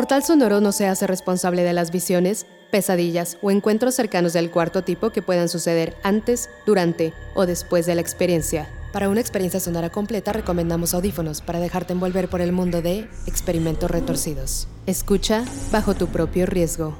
Portal Sonoro no se hace responsable de las visiones, pesadillas o encuentros cercanos del cuarto tipo que puedan suceder antes, durante o después de la experiencia. Para una experiencia sonora completa recomendamos audífonos para dejarte envolver por el mundo de experimentos retorcidos. Escucha bajo tu propio riesgo.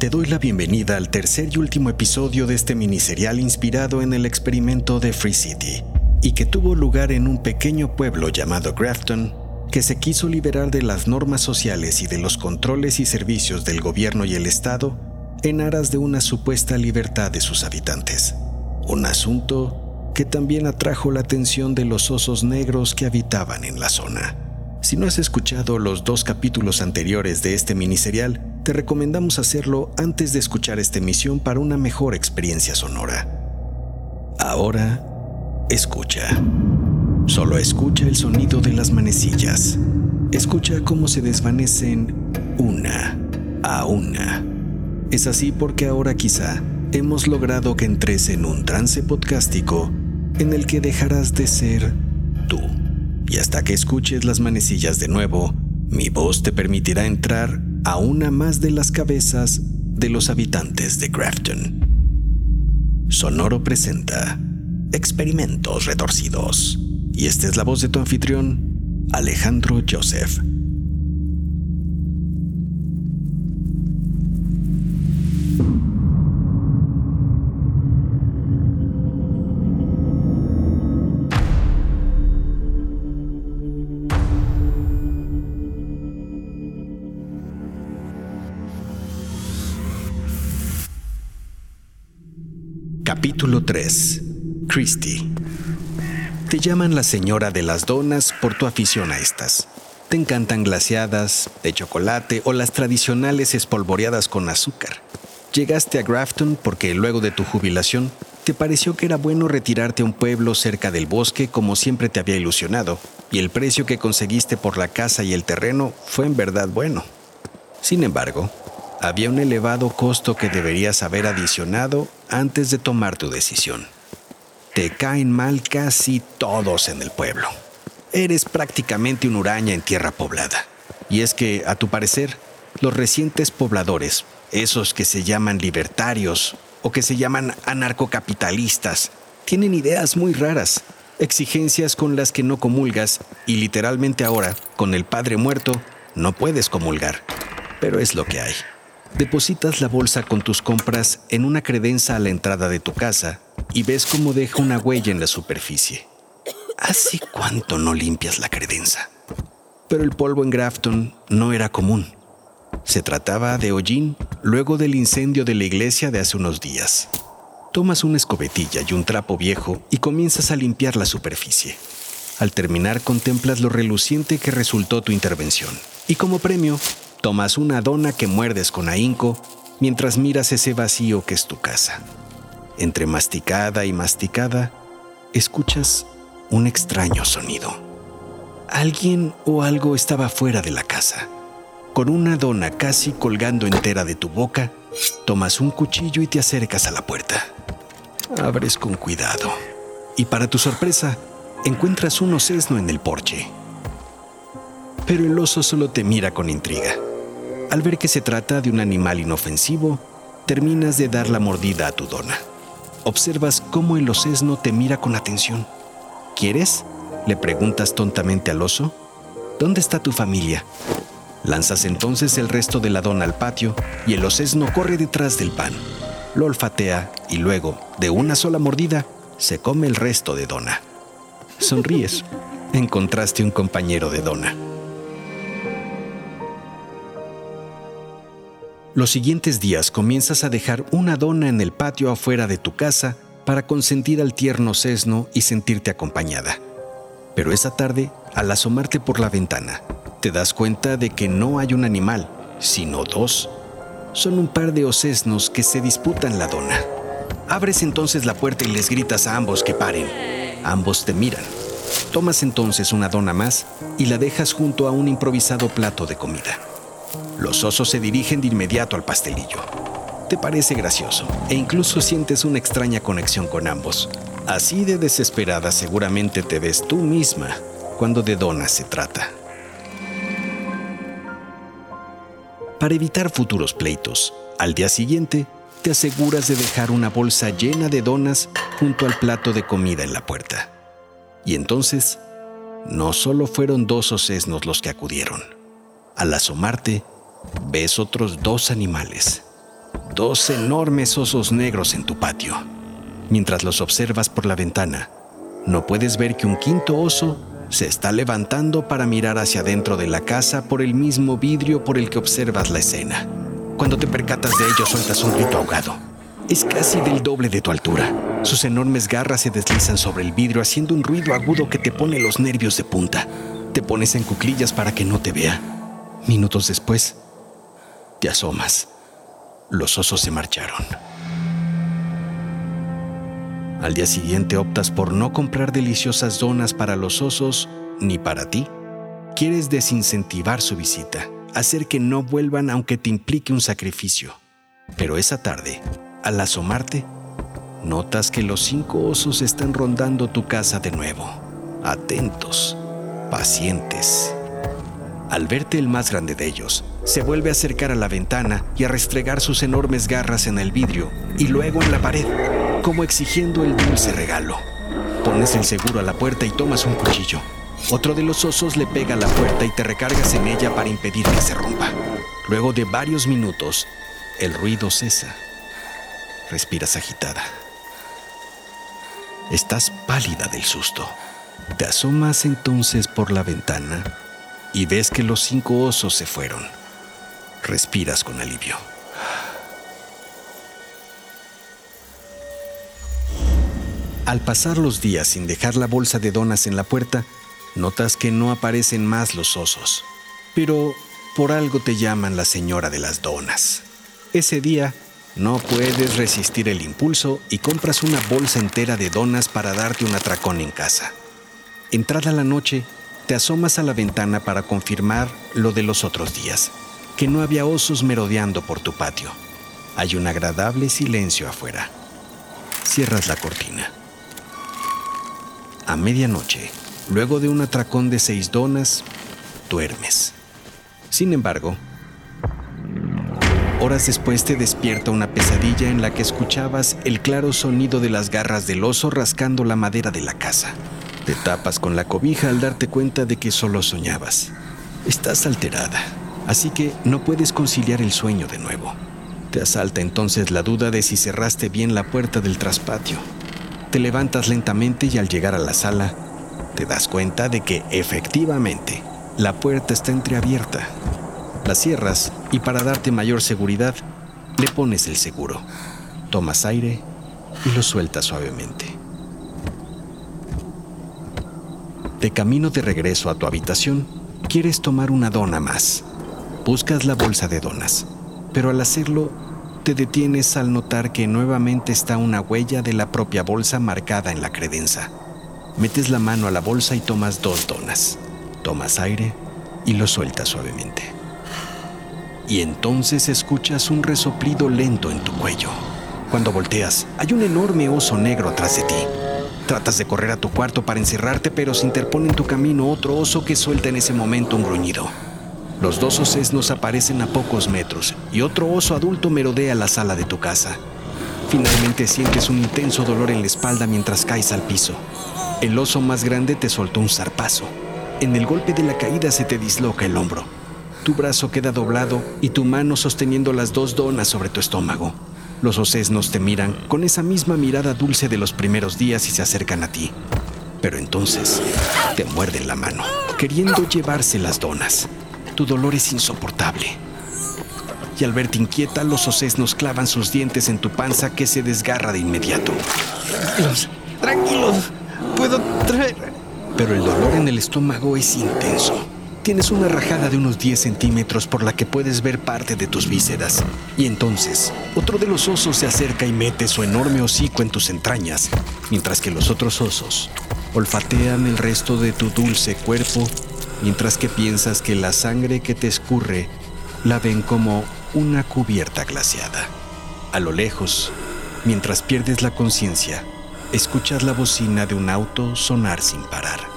Te doy la bienvenida al tercer y último episodio de este miniserial inspirado en el experimento de Free City y que tuvo lugar en un pequeño pueblo llamado Grafton que se quiso liberar de las normas sociales y de los controles y servicios del gobierno y el Estado en aras de una supuesta libertad de sus habitantes. Un asunto que también atrajo la atención de los osos negros que habitaban en la zona. Si no has escuchado los dos capítulos anteriores de este miniserial, te recomendamos hacerlo antes de escuchar esta emisión para una mejor experiencia sonora. Ahora, escucha. Solo escucha el sonido de las manecillas. Escucha cómo se desvanecen una a una. Es así porque ahora quizá hemos logrado que entres en un trance podcástico en el que dejarás de ser tú. Y hasta que escuches las manecillas de nuevo, mi voz te permitirá entrar a una más de las cabezas de los habitantes de Grafton. Sonoro presenta Experimentos Retorcidos. Y esta es la voz de tu anfitrión, Alejandro Joseph. Capítulo 3. Christie. Te llaman la señora de las donas por tu afición a estas. Te encantan glaciadas, de chocolate o las tradicionales espolvoreadas con azúcar. Llegaste a Grafton porque luego de tu jubilación te pareció que era bueno retirarte a un pueblo cerca del bosque como siempre te había ilusionado, y el precio que conseguiste por la casa y el terreno fue en verdad bueno. Sin embargo, había un elevado costo que deberías haber adicionado antes de tomar tu decisión te caen mal casi todos en el pueblo. Eres prácticamente un uraña en tierra poblada. Y es que, a tu parecer, los recientes pobladores, esos que se llaman libertarios o que se llaman anarcocapitalistas, tienen ideas muy raras, exigencias con las que no comulgas y literalmente ahora, con el padre muerto, no puedes comulgar. Pero es lo que hay. Depositas la bolsa con tus compras en una credenza a la entrada de tu casa y ves cómo deja una huella en la superficie. ¿Hace cuánto no limpias la credenza? Pero el polvo en Grafton no era común. Se trataba de hollín luego del incendio de la iglesia de hace unos días. Tomas una escobetilla y un trapo viejo y comienzas a limpiar la superficie. Al terminar contemplas lo reluciente que resultó tu intervención. Y como premio, tomas una dona que muerdes con ahínco mientras miras ese vacío que es tu casa. Entre masticada y masticada, escuchas un extraño sonido. Alguien o algo estaba fuera de la casa. Con una dona casi colgando entera de tu boca, tomas un cuchillo y te acercas a la puerta. Abres con cuidado y para tu sorpresa, encuentras un osesno en el porche. Pero el oso solo te mira con intriga. Al ver que se trata de un animal inofensivo, terminas de dar la mordida a tu dona observas cómo el osesno te mira con atención. ¿Quieres? Le preguntas tontamente al oso. ¿Dónde está tu familia? Lanzas entonces el resto de la dona al patio y el osesno corre detrás del pan. Lo olfatea y luego, de una sola mordida, se come el resto de dona. Sonríes. Encontraste un compañero de dona. Los siguientes días comienzas a dejar una dona en el patio afuera de tu casa para consentir al tierno sesno y sentirte acompañada. Pero esa tarde, al asomarte por la ventana, te das cuenta de que no hay un animal, sino dos. Son un par de osesnos que se disputan la dona. Abres entonces la puerta y les gritas a ambos que paren. Ambos te miran. Tomas entonces una dona más y la dejas junto a un improvisado plato de comida. Los osos se dirigen de inmediato al pastelillo. Te parece gracioso e incluso sientes una extraña conexión con ambos. Así de desesperada seguramente te ves tú misma cuando de donas se trata. Para evitar futuros pleitos, al día siguiente te aseguras de dejar una bolsa llena de donas junto al plato de comida en la puerta. Y entonces, no solo fueron dos osesnos los que acudieron. Al asomarte, ves otros dos animales, dos enormes osos negros en tu patio. Mientras los observas por la ventana, no puedes ver que un quinto oso se está levantando para mirar hacia adentro de la casa por el mismo vidrio por el que observas la escena. Cuando te percatas de ello, sueltas un grito ahogado. Es casi del doble de tu altura. Sus enormes garras se deslizan sobre el vidrio haciendo un ruido agudo que te pone los nervios de punta. Te pones en cuclillas para que no te vea. Minutos después, te asomas. Los osos se marcharon. Al día siguiente optas por no comprar deliciosas donas para los osos ni para ti. Quieres desincentivar su visita, hacer que no vuelvan aunque te implique un sacrificio. Pero esa tarde, al asomarte, notas que los cinco osos están rondando tu casa de nuevo, atentos, pacientes. Al verte el más grande de ellos, se vuelve a acercar a la ventana y a restregar sus enormes garras en el vidrio y luego en la pared, como exigiendo el dulce regalo. Pones el seguro a la puerta y tomas un cuchillo. Otro de los osos le pega a la puerta y te recargas en ella para impedir que se rompa. Luego de varios minutos, el ruido cesa. Respiras agitada. Estás pálida del susto. Te asomas entonces por la ventana y ves que los cinco osos se fueron. Respiras con alivio. Al pasar los días sin dejar la bolsa de donas en la puerta, notas que no aparecen más los osos. Pero por algo te llaman la señora de las donas. Ese día no puedes resistir el impulso y compras una bolsa entera de donas para darte un atracón en casa. Entrada la noche, te asomas a la ventana para confirmar lo de los otros días, que no había osos merodeando por tu patio. Hay un agradable silencio afuera. Cierras la cortina. A medianoche, luego de un atracón de seis donas, duermes. Sin embargo, horas después te despierta una pesadilla en la que escuchabas el claro sonido de las garras del oso rascando la madera de la casa. Te tapas con la cobija al darte cuenta de que solo soñabas. Estás alterada, así que no puedes conciliar el sueño de nuevo. Te asalta entonces la duda de si cerraste bien la puerta del traspatio. Te levantas lentamente y al llegar a la sala, te das cuenta de que efectivamente la puerta está entreabierta. La cierras y para darte mayor seguridad, le pones el seguro. Tomas aire y lo sueltas suavemente. De camino de regreso a tu habitación, quieres tomar una dona más. Buscas la bolsa de donas, pero al hacerlo, te detienes al notar que nuevamente está una huella de la propia bolsa marcada en la credenza. Metes la mano a la bolsa y tomas dos donas. Tomas aire y lo sueltas suavemente. Y entonces escuchas un resoplido lento en tu cuello. Cuando volteas, hay un enorme oso negro atrás de ti. Tratas de correr a tu cuarto para encerrarte, pero se interpone en tu camino otro oso que suelta en ese momento un gruñido. Los dos osesnos aparecen a pocos metros y otro oso adulto merodea la sala de tu casa. Finalmente sientes un intenso dolor en la espalda mientras caes al piso. El oso más grande te soltó un zarpazo. En el golpe de la caída se te disloca el hombro. Tu brazo queda doblado y tu mano sosteniendo las dos donas sobre tu estómago. Los osesnos te miran con esa misma mirada dulce de los primeros días y se acercan a ti. Pero entonces te muerden la mano, queriendo llevarse las donas. Tu dolor es insoportable. y al verte inquieta, los ocesnos clavan sus dientes en tu panza que se desgarra de inmediato. Tranquilos, tranquilos, puedo traer. Pero el dolor en el estómago es intenso. Tienes una rajada de unos 10 centímetros por la que puedes ver parte de tus vísceras. Y entonces, otro de los osos se acerca y mete su enorme hocico en tus entrañas, mientras que los otros osos olfatean el resto de tu dulce cuerpo, mientras que piensas que la sangre que te escurre la ven como una cubierta glaciada. A lo lejos, mientras pierdes la conciencia, escuchas la bocina de un auto sonar sin parar.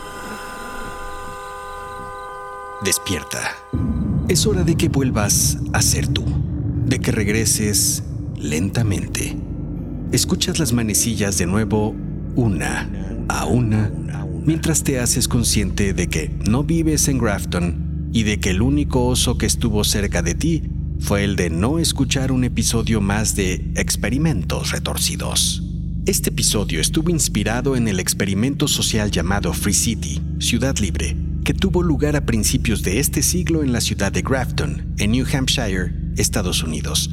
Despierta. Es hora de que vuelvas a ser tú, de que regreses lentamente. Escuchas las manecillas de nuevo una a una mientras te haces consciente de que no vives en Grafton y de que el único oso que estuvo cerca de ti fue el de no escuchar un episodio más de Experimentos Retorcidos. Este episodio estuvo inspirado en el experimento social llamado Free City, Ciudad Libre, que tuvo lugar a principios de este siglo en la ciudad de Grafton, en New Hampshire, Estados Unidos.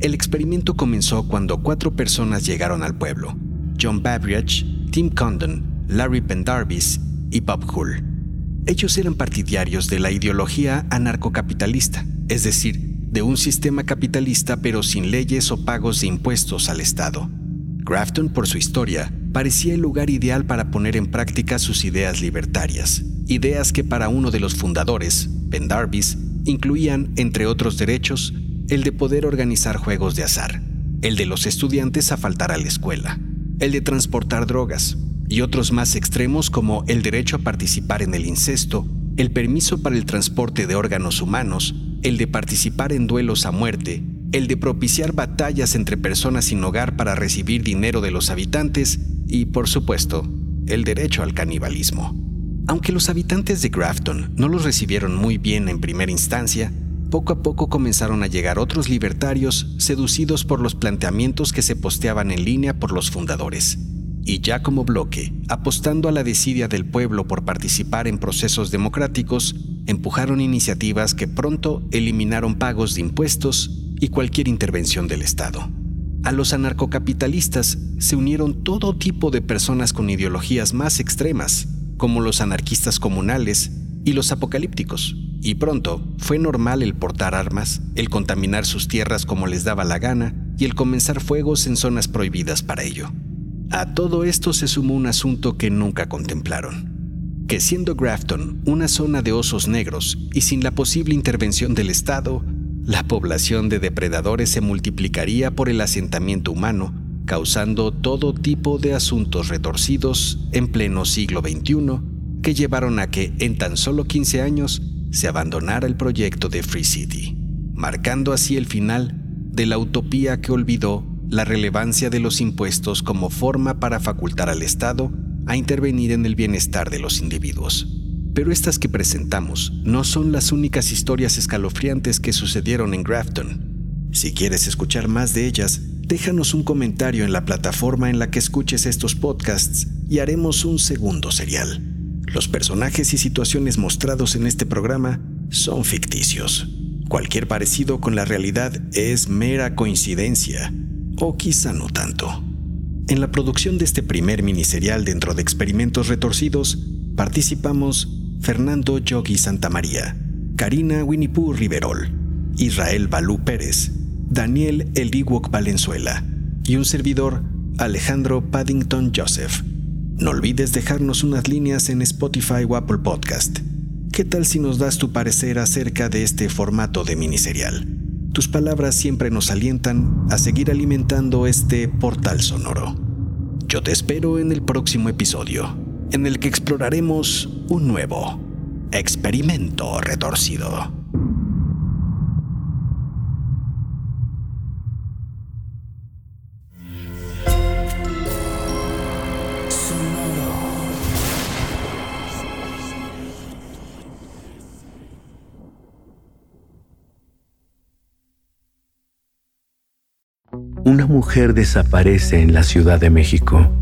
El experimento comenzó cuando cuatro personas llegaron al pueblo. John Babbage, Tim Condon, Larry Pendarvis y Bob Hull. Ellos eran partidarios de la ideología anarcocapitalista, es decir, de un sistema capitalista pero sin leyes o pagos de impuestos al Estado. Grafton, por su historia, parecía el lugar ideal para poner en práctica sus ideas libertarias, ideas que para uno de los fundadores, Pendarvis, incluían, entre otros derechos, el de poder organizar juegos de azar, el de los estudiantes a faltar a la escuela, el de transportar drogas, y otros más extremos como el derecho a participar en el incesto, el permiso para el transporte de órganos humanos, el de participar en duelos a muerte, el de propiciar batallas entre personas sin hogar para recibir dinero de los habitantes y, por supuesto, el derecho al canibalismo. Aunque los habitantes de Grafton no los recibieron muy bien en primera instancia, poco a poco comenzaron a llegar otros libertarios seducidos por los planteamientos que se posteaban en línea por los fundadores y ya como bloque, apostando a la desidia del pueblo por participar en procesos democráticos, empujaron iniciativas que pronto eliminaron pagos de impuestos y cualquier intervención del Estado. A los anarcocapitalistas se unieron todo tipo de personas con ideologías más extremas, como los anarquistas comunales y los apocalípticos, y pronto fue normal el portar armas, el contaminar sus tierras como les daba la gana y el comenzar fuegos en zonas prohibidas para ello. A todo esto se sumó un asunto que nunca contemplaron, que siendo Grafton una zona de osos negros y sin la posible intervención del Estado, la población de depredadores se multiplicaría por el asentamiento humano, causando todo tipo de asuntos retorcidos en pleno siglo XXI que llevaron a que en tan solo 15 años se abandonara el proyecto de Free City, marcando así el final de la utopía que olvidó la relevancia de los impuestos como forma para facultar al Estado a intervenir en el bienestar de los individuos. Pero estas que presentamos no son las únicas historias escalofriantes que sucedieron en Grafton. Si quieres escuchar más de ellas, déjanos un comentario en la plataforma en la que escuches estos podcasts y haremos un segundo serial. Los personajes y situaciones mostrados en este programa son ficticios. Cualquier parecido con la realidad es mera coincidencia o quizá no tanto. En la producción de este primer miniserial dentro de Experimentos Retorcidos participamos Fernando Yogi Santamaría, Karina Winipú Riverol, Israel Balú Pérez, Daniel Eliwok Valenzuela y un servidor Alejandro Paddington Joseph. No olvides dejarnos unas líneas en Spotify o Apple Podcast. ¿Qué tal si nos das tu parecer acerca de este formato de miniserial? Tus palabras siempre nos alientan a seguir alimentando este portal sonoro. Yo te espero en el próximo episodio, en el que exploraremos un nuevo experimento retorcido. Una mujer desaparece en la Ciudad de México.